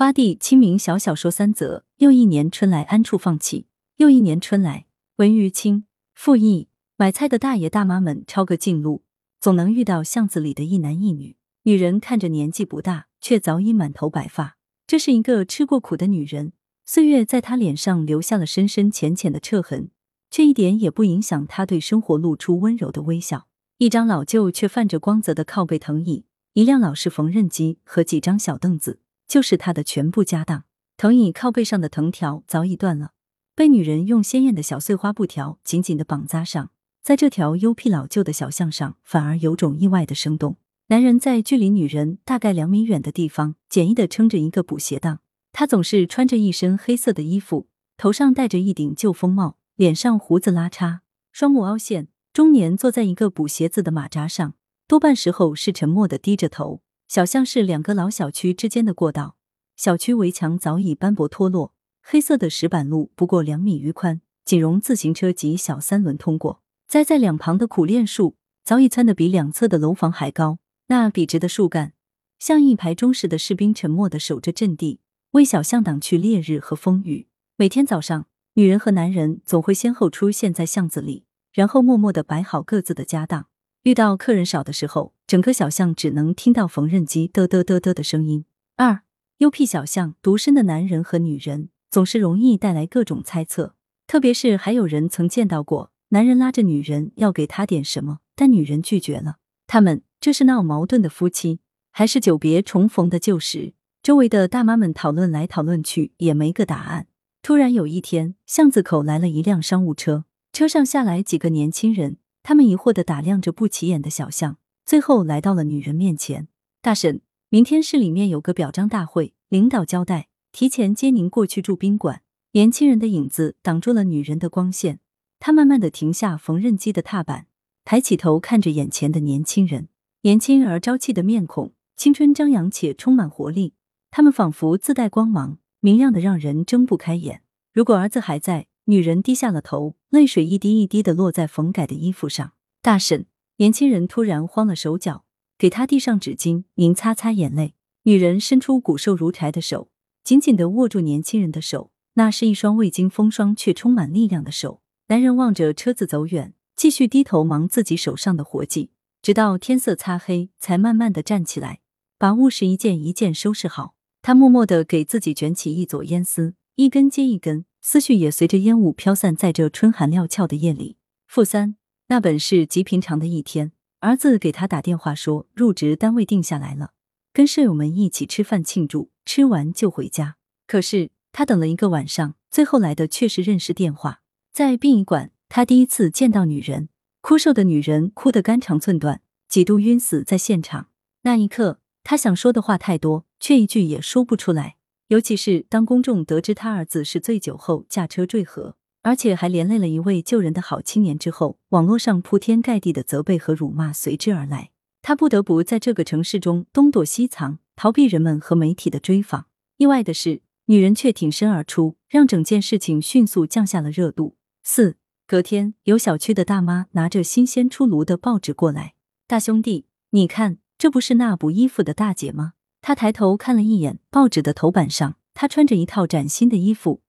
花地清明小小说三则，又一年春来安处放弃？又一年春来，文于清复议。买菜的大爷大妈们抄个近路，总能遇到巷子里的一男一女。女人看着年纪不大，却早已满头白发。这是一个吃过苦的女人，岁月在她脸上留下了深深浅浅的彻痕，却一点也不影响她对生活露出温柔的微笑。一张老旧却泛着光泽的靠背藤椅，一辆老式缝纫机和几张小凳子，就是他的全部家当。藤椅靠背上的藤条早已断了，被女人用鲜艳的小碎花布条紧紧的绑扎上。在这条幽僻老旧的小巷上，反而有种意外的生动。男人在距离女人大概两米远的地方，简易的撑着一个补鞋档。他总是穿着一身黑色的衣服，头上戴着一顶旧风帽，脸上胡子拉碴，双目凹陷，中年坐在一个补鞋子的马扎上，多半时候是沉默的低着头。小巷是两个老小区之间的过道，小区围墙早已斑驳脱落，黑色的石板路不过两米余宽，仅容自行车及小三轮通过。栽在两旁的苦楝树早已蹿得比两侧的楼房还高，那笔直的树干像一排忠实的士兵，沉默的守着阵地，为小巷挡去烈日和风雨。每天早上，女人和男人总会先后出现在巷子里，然后默默的摆好各自的家当。遇到客人少的时候，整个小巷只能听到缝纫机嘚嘚嘚嘚的声音。二幽僻小巷，独身的男人和女人总是容易带来各种猜测，特别是还有人曾见到过。男人拉着女人要给他点什么，但女人拒绝了。他们这是闹矛盾的夫妻，还是久别重逢的旧时？周围的大妈们讨论来讨论去，也没个答案。突然有一天，巷子口来了一辆商务车，车上下来几个年轻人，他们疑惑的打量着不起眼的小巷，最后来到了女人面前。大婶，明天市里面有个表彰大会，领导交代提前接您过去住宾馆。年轻人的影子挡住了女人的光线。他慢慢的停下缝纫机的踏板，抬起头看着眼前的年轻人，年轻而朝气的面孔，青春张扬且充满活力。他们仿佛自带光芒，明亮的让人睁不开眼。如果儿子还在，女人低下了头，泪水一滴一滴的落在缝改的衣服上。大婶，年轻人突然慌了手脚，给他递上纸巾，您擦擦眼泪。女人伸出骨瘦如柴的手，紧紧的握住年轻人的手，那是一双未经风霜却充满力量的手。男人望着车子走远，继续低头忙自己手上的活计，直到天色擦黑，才慢慢的站起来，把物事一件一件收拾好。他默默的给自己卷起一撮烟丝，一根接一根，思绪也随着烟雾飘散在这春寒料峭的夜里。负三，那本是极平常的一天，儿子给他打电话说入职单位定下来了，跟舍友们一起吃饭庆祝，吃完就回家。可是他等了一个晚上，最后来的却是认识电话。在殡仪馆，他第一次见到女人，枯瘦的女人哭得肝肠寸断，几度晕死在现场。那一刻，他想说的话太多，却一句也说不出来。尤其是当公众得知他儿子是醉酒后驾车坠河，而且还连累了一位救人的好青年之后，网络上铺天盖地的责备和辱骂随之而来。他不得不在这个城市中东躲西藏，逃避人们和媒体的追访。意外的是，女人却挺身而出，让整件事情迅速降下了热度。四隔天，有小区的大妈拿着新鲜出炉的报纸过来。大兄弟，你看，这不是那补衣服的大姐吗？他抬头看了一眼报纸的头版上，她穿着一套崭新的衣服，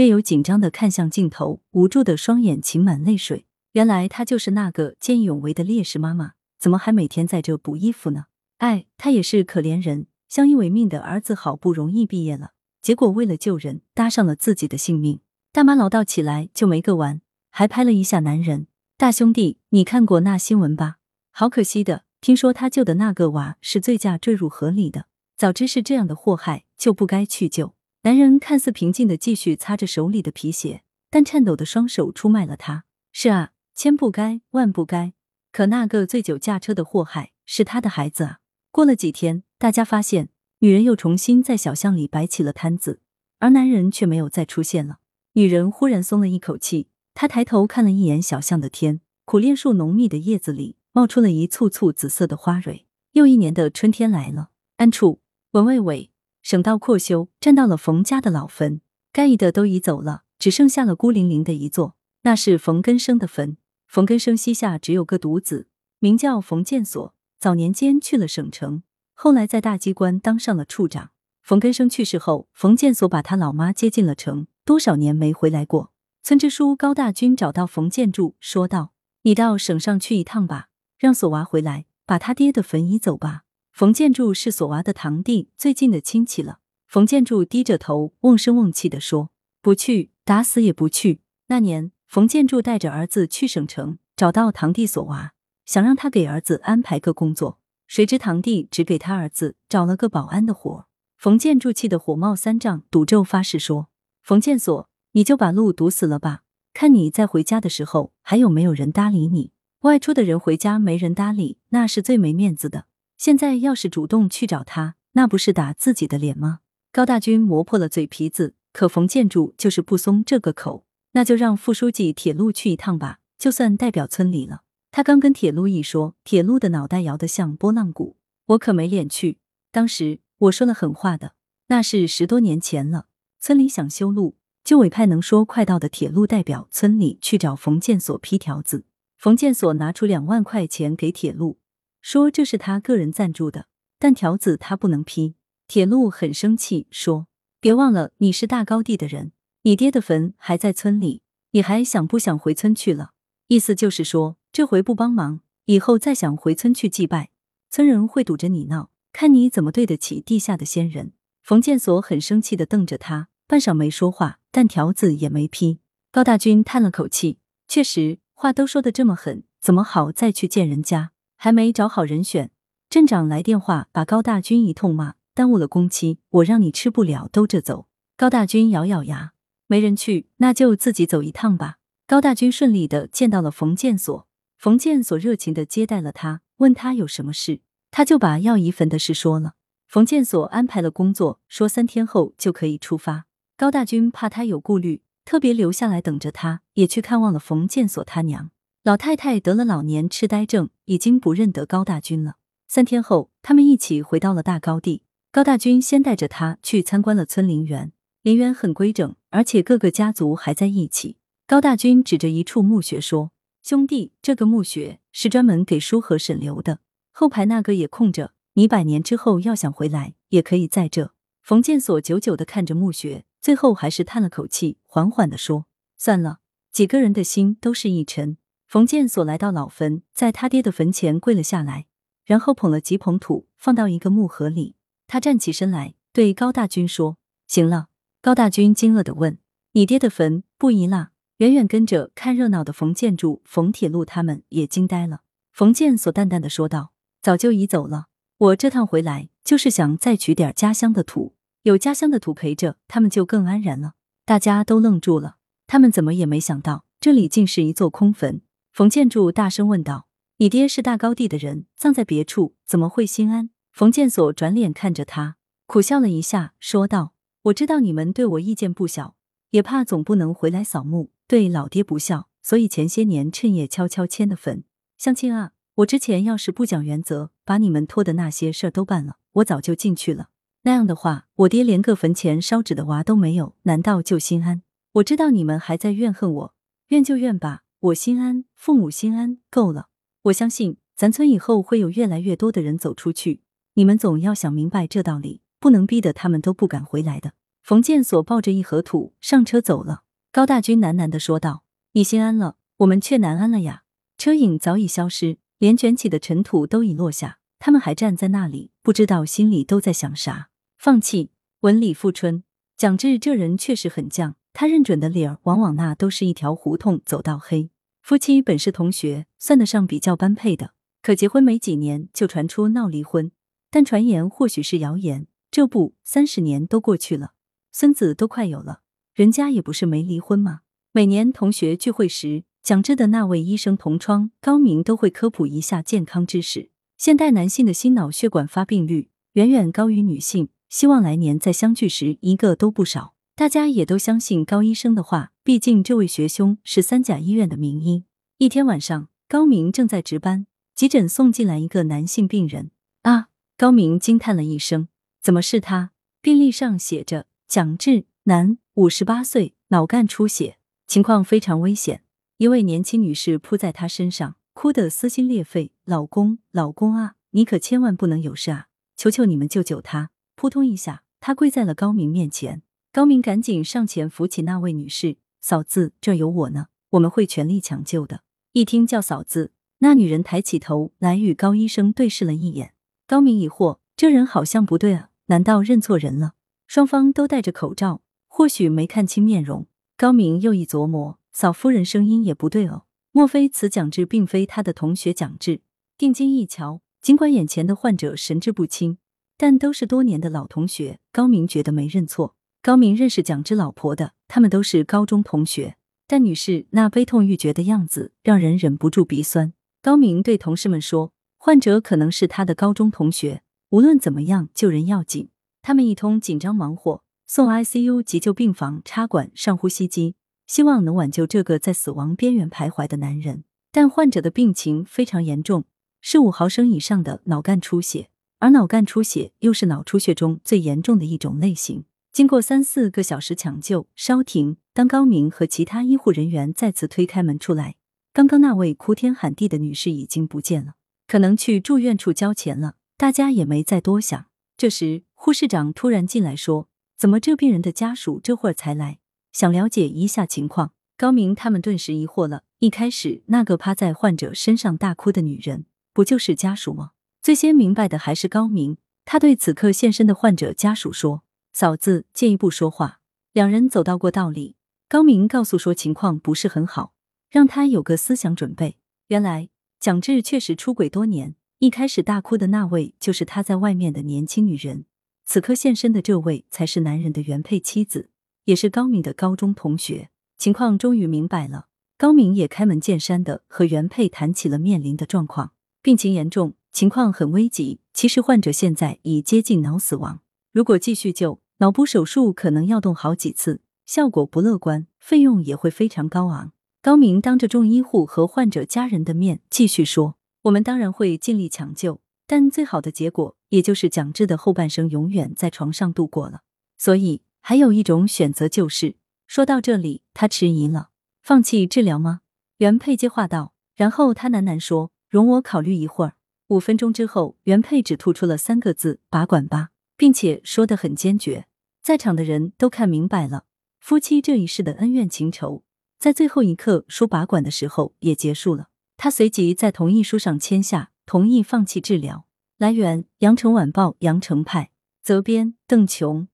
略有紧张的看向镜头，无助的双眼噙满泪水。原来她就是那个见义勇为的烈士妈妈，怎么还每天在这补衣服呢？哎，她也是可怜人，相依为命的儿子好不容易毕业了，结果为了救人，搭上了自己的性命。大妈唠叨起来就没个完，还拍了一下男人。大兄弟，你看过那新闻吧？好可惜的，听说他救的那个娃是醉驾坠入河里的。早知是这样的祸害，就不该去救。男人看似平静的继续擦着手里的皮鞋，但颤抖的双手出卖了他。是啊，千不该万不该。可那个醉酒驾车的祸害是他的孩子啊。过了几天，大家发现女人又重新在小巷里摆起了摊子，而男人却没有再出现了。女人忽然松了一口气，她抬头看了一眼小巷的天，苦楝树浓密的叶子里冒出了一簇簇紫色的花蕊。又一年的春天来了，安处文卫委省道扩修，占到了冯家的老坟，该移的都移走了，只剩下了孤零零的一座，那是冯根生的坟。冯根生膝下只有个独子，名叫冯建所，早年间去了省城，后来在大机关当上了处长。冯根生去世后，冯建所把他老妈接进了城，多少年没回来过。村支书高大军找到冯建柱，说道：“你到省上去一趟吧，让索娃回来，把他爹的坟移走吧。”冯建筑是索娃的堂弟，最近的亲戚了。冯建筑低着头，瓮声瓮气的说：“不去，打死也不去。”那年，冯建筑带着儿子去省城，找到堂弟索娃，想让他给儿子安排个工作。谁知堂弟只给他儿子找了个保安的活。冯建筑气得火冒三丈，赌咒发誓说：“冯建所，你就把路堵死了吧！看你在回家的时候还有没有人搭理你。外出的人回家没人搭理，那是最没面子的。现在要是主动去找他，那不是打自己的脸吗？”高大军磨破了嘴皮子，可冯建筑就是不松这个口。那就让副书记铁路去一趟吧，就算代表村里了。他刚跟铁路一说，铁路的脑袋摇得像拨浪鼓。我可没脸去。当时我说了狠话的，那是十多年前了。村里想修路，就委派能说快道的铁路代表村里去找冯建所批条子。冯建所拿出两万块钱给铁路，说这是他个人赞助的，但条子他不能批。铁路很生气，说：“别忘了你是大高地的人。”你爹的坟还在村里，你还想不想回村去了？意思就是说，这回不帮忙，以后再想回村去祭拜，村人会堵着你闹，看你怎么对得起地下的先人。冯建所很生气的瞪着他，半晌没说话，但条子也没批。高大军叹了口气，确实话都说的这么狠，怎么好再去见人家？还没找好人选，镇长来电话把高大军一通骂，耽误了工期，我让你吃不了兜着走。高大军咬咬牙。没人去，那就自己走一趟吧。高大军顺利的见到了冯建所，冯建所热情的接待了他，问他有什么事，他就把要移坟的事说了。冯建所安排了工作，说三天后就可以出发。高大军怕他有顾虑，特别留下来等着他，也去看望了冯建所他娘。老太太得了老年痴呆症，已经不认得高大军了。三天后，他们一起回到了大高地。高大军先带着他去参观了村陵园。陵园很规整，而且各个家族还在一起。高大军指着一处墓穴说：“兄弟，这个墓穴是专门给叔和婶留的，后排那个也空着。你百年之后要想回来，也可以在这。”冯建所久久的看着墓穴，最后还是叹了口气，缓缓的说：“算了。”几个人的心都是一沉。冯建所来到老坟，在他爹的坟前跪了下来，然后捧了几捧土，放到一个木盒里。他站起身来，对高大军说：“行了。”高大军惊愕的问：“你爹的坟不移啦？”远远跟着看热闹的冯建筑、冯铁路他们也惊呆了。冯建所淡淡的说道：“早就移走了。我这趟回来就是想再取点家乡的土，有家乡的土陪着，他们就更安然了。”大家都愣住了，他们怎么也没想到这里竟是一座空坟。冯建柱大声问道：“你爹是大高地的人，葬在别处，怎么会心安？”冯建所转脸看着他，苦笑了一下，说道。我知道你们对我意见不小，也怕总不能回来扫墓，对老爹不孝，所以前些年趁夜悄悄迁的坟。相亲啊，我之前要是不讲原则，把你们托的那些事儿都办了，我早就进去了。那样的话，我爹连个坟前烧纸的娃都没有，难道就心安？我知道你们还在怨恨我，怨就怨吧，我心安，父母心安，够了。我相信咱村以后会有越来越多的人走出去，你们总要想明白这道理。不能逼得他们都不敢回来的。冯建所抱着一盒土上车走了。高大军喃喃的说道：“你心安了，我们却难安了呀。”车影早已消失，连卷起的尘土都已落下，他们还站在那里，不知道心里都在想啥。放弃，文理富春。蒋志这人确实很犟，他认准的理儿，往往那都是一条胡同走到黑。夫妻本是同学，算得上比较般配的，可结婚没几年就传出闹离婚，但传言或许是谣言。这不，三十年都过去了，孙子都快有了，人家也不是没离婚嘛。每年同学聚会时，讲志的那位医生同窗高明都会科普一下健康知识。现代男性的心脑血管发病率远远高于女性，希望来年再相聚时一个都不少。大家也都相信高医生的话，毕竟这位学兄是三甲医院的名医。一天晚上，高明正在值班，急诊送进来一个男性病人。啊！高明惊叹了一声。怎么是他？病历上写着蒋志，男，五十八岁，脑干出血，情况非常危险。一位年轻女士扑在他身上，哭得撕心裂肺：“老公，老公啊，你可千万不能有事啊！求求你们救救他！”扑通一下，他跪在了高明面前。高明赶紧上前扶起那位女士：“嫂子，这有我呢，我们会全力抢救的。”一听叫嫂子，那女人抬起头来与高医生对视了一眼。高明疑惑：这人好像不对啊，难道认错人了？双方都戴着口罩，或许没看清面容。高明又一琢磨，嫂夫人声音也不对哦，莫非此蒋志并非他的同学蒋志？定睛一瞧，尽管眼前的患者神志不清，但都是多年的老同学。高明觉得没认错。高明认识蒋芝老婆的，他们都是高中同学。但女士那悲痛欲绝的样子，让人忍不住鼻酸。高明对同事们说：“患者可能是他的高中同学，无论怎么样，救人要紧。”他们一通紧张忙活，送 ICU 急救病房，插管上呼吸机，希望能挽救这个在死亡边缘徘徊的男人。但患者的病情非常严重，是五毫升以上的脑干出血，而脑干出血又是脑出血中最严重的一种类型。经过三四个小时抢救，稍停。当高明和其他医护人员再次推开门出来，刚刚那位哭天喊地的女士已经不见了，可能去住院处交钱了。大家也没再多想。这时，护士长突然进来说：“怎么这病人的家属这会儿才来？想了解一下情况。”高明他们顿时疑惑了。一开始，那个趴在患者身上大哭的女人，不就是家属吗？最先明白的还是高明，他对此刻现身的患者家属说。嫂子，借一步说话。两人走到过道里，高明告诉说情况不是很好，让他有个思想准备。原来蒋志确实出轨多年，一开始大哭的那位就是他在外面的年轻女人，此刻现身的这位才是男人的原配妻子，也是高明的高中同学。情况终于明白了，高明也开门见山的和原配谈起了面临的状况，病情严重，情况很危急。其实患者现在已接近脑死亡。如果继续救，脑部手术可能要动好几次，效果不乐观，费用也会非常高昂。高明当着众医护和患者家人的面继续说：“我们当然会尽力抢救，但最好的结果也就是蒋志的后半生永远在床上度过了。所以还有一种选择就是……”说到这里，他迟疑了：“放弃治疗吗？”原配接话道，然后他喃喃说：“容我考虑一会儿。”五分钟之后，原配只吐出了三个字：“拔管吧。”并且说得很坚决，在场的人都看明白了，夫妻这一世的恩怨情仇，在最后一刻输拔管的时候也结束了。他随即在同意书上签下，同意放弃治疗。来源：羊城晚报羊城派，责编：邓琼。